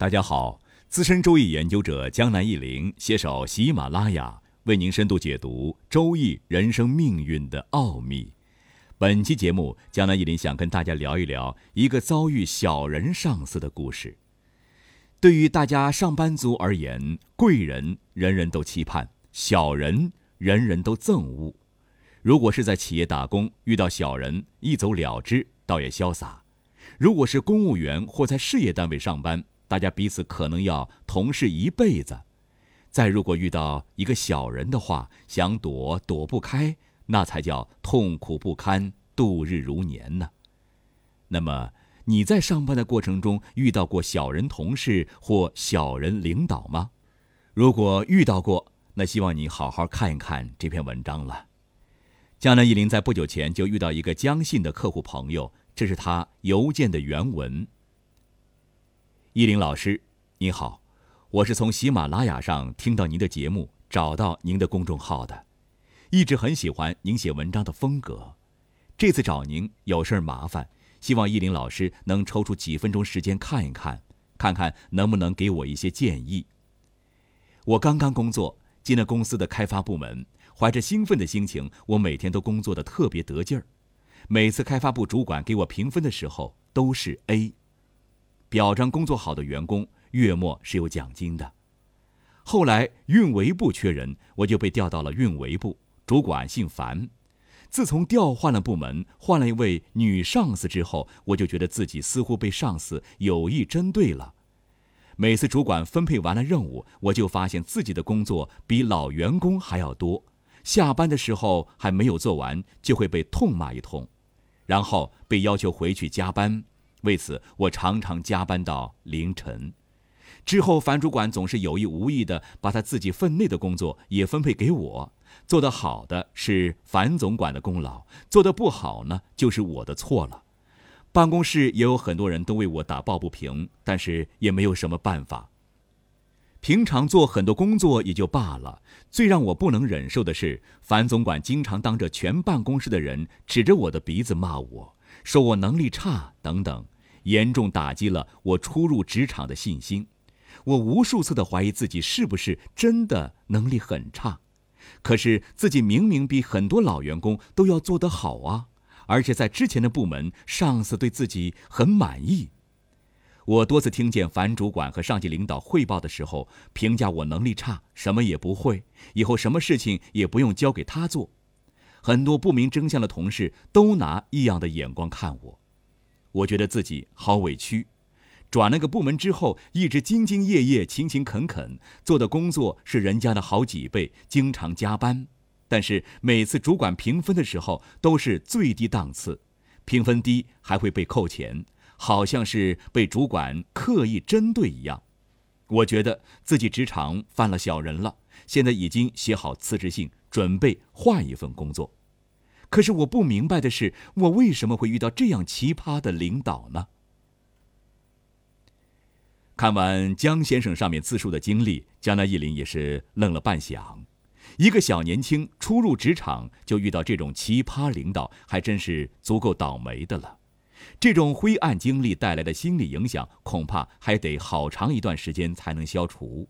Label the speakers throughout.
Speaker 1: 大家好，资深周易研究者江南一林携手喜马拉雅，为您深度解读周易人生命运的奥秘。本期节目，江南一林想跟大家聊一聊一个遭遇小人上司的故事。对于大家上班族而言，贵人人人都期盼，小人人人都憎恶。如果是在企业打工，遇到小人一走了之，倒也潇洒；如果是公务员或在事业单位上班，大家彼此可能要同事一辈子，再如果遇到一个小人的话，想躲躲不开，那才叫痛苦不堪，度日如年呢。那么你在上班的过程中遇到过小人同事或小人领导吗？如果遇到过，那希望你好好看一看这篇文章了。江南一林在不久前就遇到一个江信的客户朋友，这是他邮件的原文。依林老师，您好，我是从喜马拉雅上听到您的节目，找到您的公众号的，一直很喜欢您写文章的风格。这次找您有事儿麻烦，希望依林老师能抽出几分钟时间看一看，看看能不能给我一些建议。我刚刚工作进了公司的开发部门，怀着兴奋的心情，我每天都工作的特别得劲儿。每次开发部主管给我评分的时候，都是 A。表彰工作好的员工，月末是有奖金的。后来运维部缺人，我就被调到了运维部，主管姓樊。自从调换了部门，换了一位女上司之后，我就觉得自己似乎被上司有意针对了。每次主管分配完了任务，我就发现自己的工作比老员工还要多。下班的时候还没有做完，就会被痛骂一通，然后被要求回去加班。为此，我常常加班到凌晨。之后，樊主管总是有意无意的把他自己分内的工作也分配给我。做得好的是樊总管的功劳，做得不好呢，就是我的错了。办公室也有很多人都为我打抱不平，但是也没有什么办法。平常做很多工作也就罢了，最让我不能忍受的是，樊总管经常当着全办公室的人指着我的鼻子骂我。说我能力差等等，严重打击了我初入职场的信心。我无数次的怀疑自己是不是真的能力很差，可是自己明明比很多老员工都要做得好啊！而且在之前的部门，上司对自己很满意。我多次听见樊主管和上级领导汇报的时候，评价我能力差，什么也不会，以后什么事情也不用交给他做。很多不明真相的同事都拿异样的眼光看我，我觉得自己好委屈。转了个部门之后，一直兢兢业业、勤勤恳恳，做的工作是人家的好几倍，经常加班。但是每次主管评分的时候都是最低档次，评分低还会被扣钱，好像是被主管刻意针对一样。我觉得自己职场犯了小人了，现在已经写好辞职信。准备换一份工作，可是我不明白的是，我为什么会遇到这样奇葩的领导呢？看完江先生上面自述的经历，江南一林也是愣了半晌。一个小年轻初入职场就遇到这种奇葩领导，还真是足够倒霉的了。这种灰暗经历带来的心理影响，恐怕还得好长一段时间才能消除。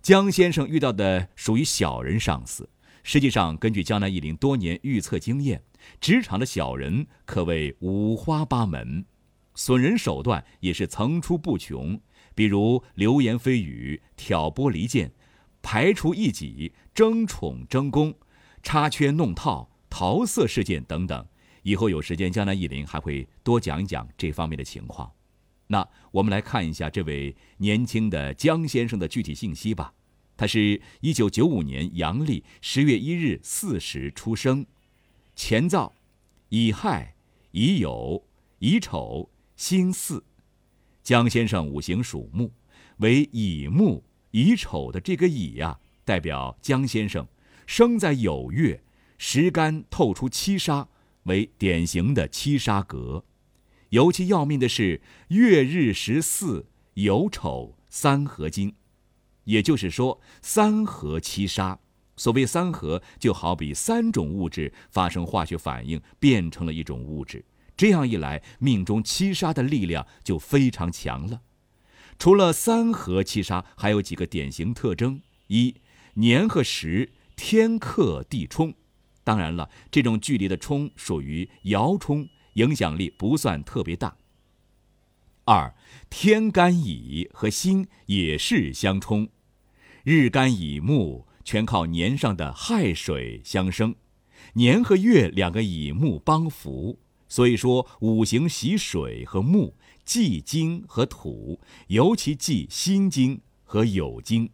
Speaker 1: 江先生遇到的属于小人上司。实际上，根据江南一林多年预测经验，职场的小人可谓五花八门，损人手段也是层出不穷。比如流言蜚语、挑拨离间、排除异己、争宠争功、插圈弄套、桃色事件等等。以后有时间，江南一林还会多讲一讲这方面的情况。那我们来看一下这位年轻的江先生的具体信息吧。他是一九九五年阳历十月一日巳时出生，乾燥，乙亥、乙酉、乙丑、辛巳。江先生五行属木，为乙木乙丑的这个乙呀，代表江先生生在酉月，时干透出七杀，为典型的七杀格。尤其要命的是月日十四酉丑三合金。也就是说，三合七杀。所谓三合，就好比三种物质发生化学反应，变成了一种物质。这样一来，命中七杀的力量就非常强了。除了三合七杀，还有几个典型特征：一，年和时天克地冲，当然了，这种距离的冲属于爻冲，影响力不算特别大。二，天干乙和辛也是相冲，日干乙木全靠年上的亥水相生，年和月两个乙木帮扶，所以说五行喜水和木，忌金和土，尤其忌辛金和酉金。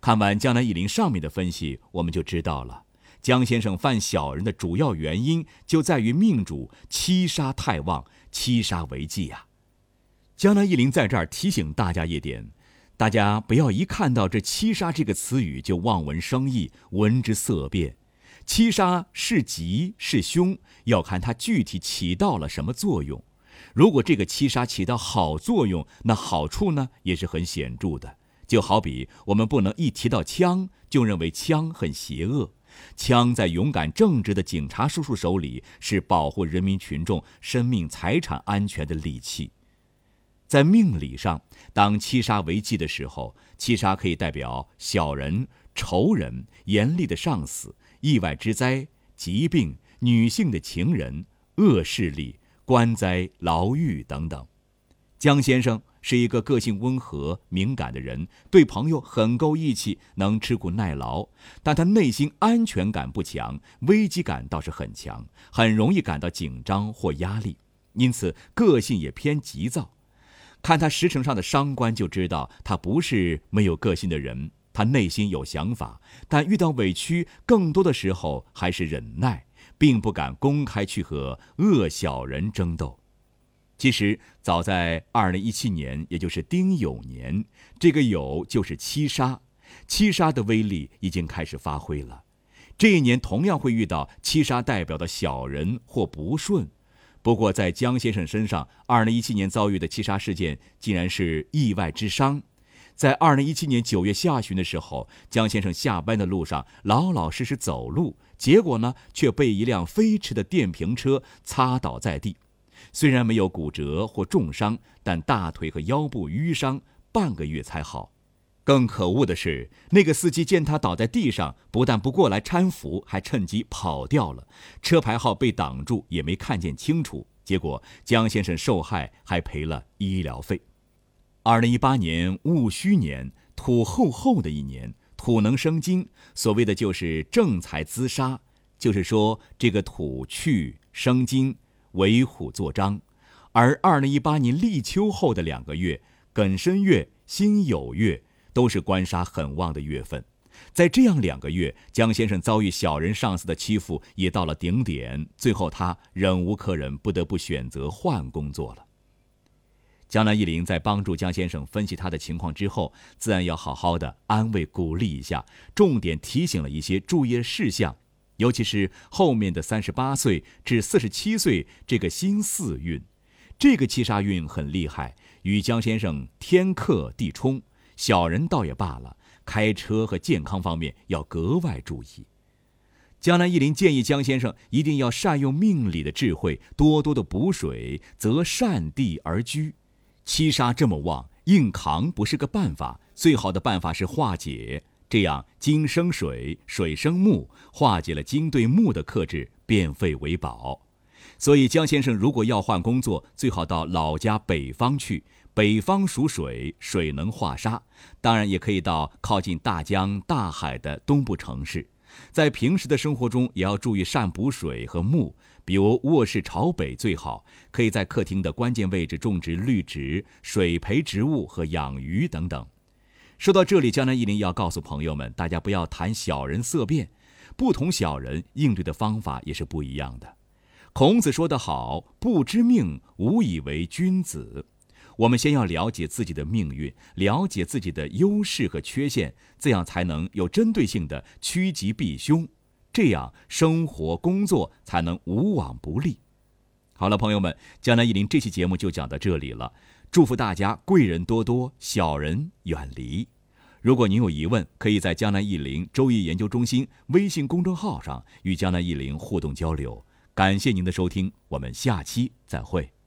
Speaker 1: 看完江南一林上面的分析，我们就知道了，江先生犯小人的主要原因就在于命主七杀太旺，七杀为忌呀。江南一林在这儿提醒大家一点：大家不要一看到这“七杀”这个词语就望文生义、闻之色变。七杀是吉是凶，要看它具体起到了什么作用。如果这个七杀起到好作用，那好处呢也是很显著的。就好比我们不能一提到枪就认为枪很邪恶，枪在勇敢正直的警察叔叔手里是保护人民群众生命财产安全的利器。在命理上，当七杀为忌的时候，七杀可以代表小人、仇人、严厉的上司、意外之灾、疾病、女性的情人、恶势力、官灾、牢狱等等。江先生是一个个性温和、敏感的人，对朋友很够义气，能吃苦耐劳，但他内心安全感不强，危机感倒是很强，很容易感到紧张或压力，因此个性也偏急躁。看他石城上的伤官，就知道他不是没有个性的人。他内心有想法，但遇到委屈，更多的时候还是忍耐，并不敢公开去和恶小人争斗。其实，早在二零一七年，也就是丁酉年，这个酉就是七杀，七杀的威力已经开始发挥了。这一年同样会遇到七杀代表的小人或不顺。不过，在江先生身上，二零一七年遭遇的七杀事件竟然是意外之伤。在二零一七年九月下旬的时候，江先生下班的路上老老实实走路，结果呢却被一辆飞驰的电瓶车擦倒在地。虽然没有骨折或重伤，但大腿和腰部淤伤，半个月才好。更可恶的是，那个司机见他倒在地上，不但不过来搀扶，还趁机跑掉了。车牌号被挡住，也没看见清楚。结果江先生受害，还赔了医疗费。二零一八年戊戌年，土厚厚的一年，土能生金，所谓的就是正财滋杀，就是说这个土去生金，为虎作伥。而二零一八年立秋后的两个月，庚申月、辛酉月。都是官杀很旺的月份，在这样两个月，江先生遭遇小人上司的欺负也到了顶点，最后他忍无可忍，不得不选择换工作了。江南一林在帮助江先生分析他的情况之后，自然要好好的安慰鼓励一下，重点提醒了一些注意事项，尤其是后面的三十八岁至四十七岁这个新四运，这个七杀运很厉害，与江先生天克地冲。小人倒也罢了，开车和健康方面要格外注意。江南一林建议江先生一定要善用命理的智慧，多多的补水，则善地而居。七杀这么旺，硬扛不是个办法，最好的办法是化解。这样金生水，水生木，化解了金对木的克制，变废为宝。所以江先生如果要换工作，最好到老家北方去。北方属水，水能化沙，当然也可以到靠近大江大海的东部城市。在平时的生活中，也要注意善补水和木，比如卧室朝北最好。可以在客厅的关键位置种植绿植、水培植物和养鱼等等。说到这里，江南一林要告诉朋友们，大家不要谈小人色变，不同小人应对的方法也是不一样的。孔子说得好：“不知命，无以为君子。”我们先要了解自己的命运，了解自己的优势和缺陷，这样才能有针对性的趋吉避凶，这样生活工作才能无往不利。好了，朋友们，江南一林这期节目就讲到这里了。祝福大家贵人多多，小人远离。如果您有疑问，可以在江南一林周易研究中心微信公众号上与江南一林互动交流。感谢您的收听，我们下期再会。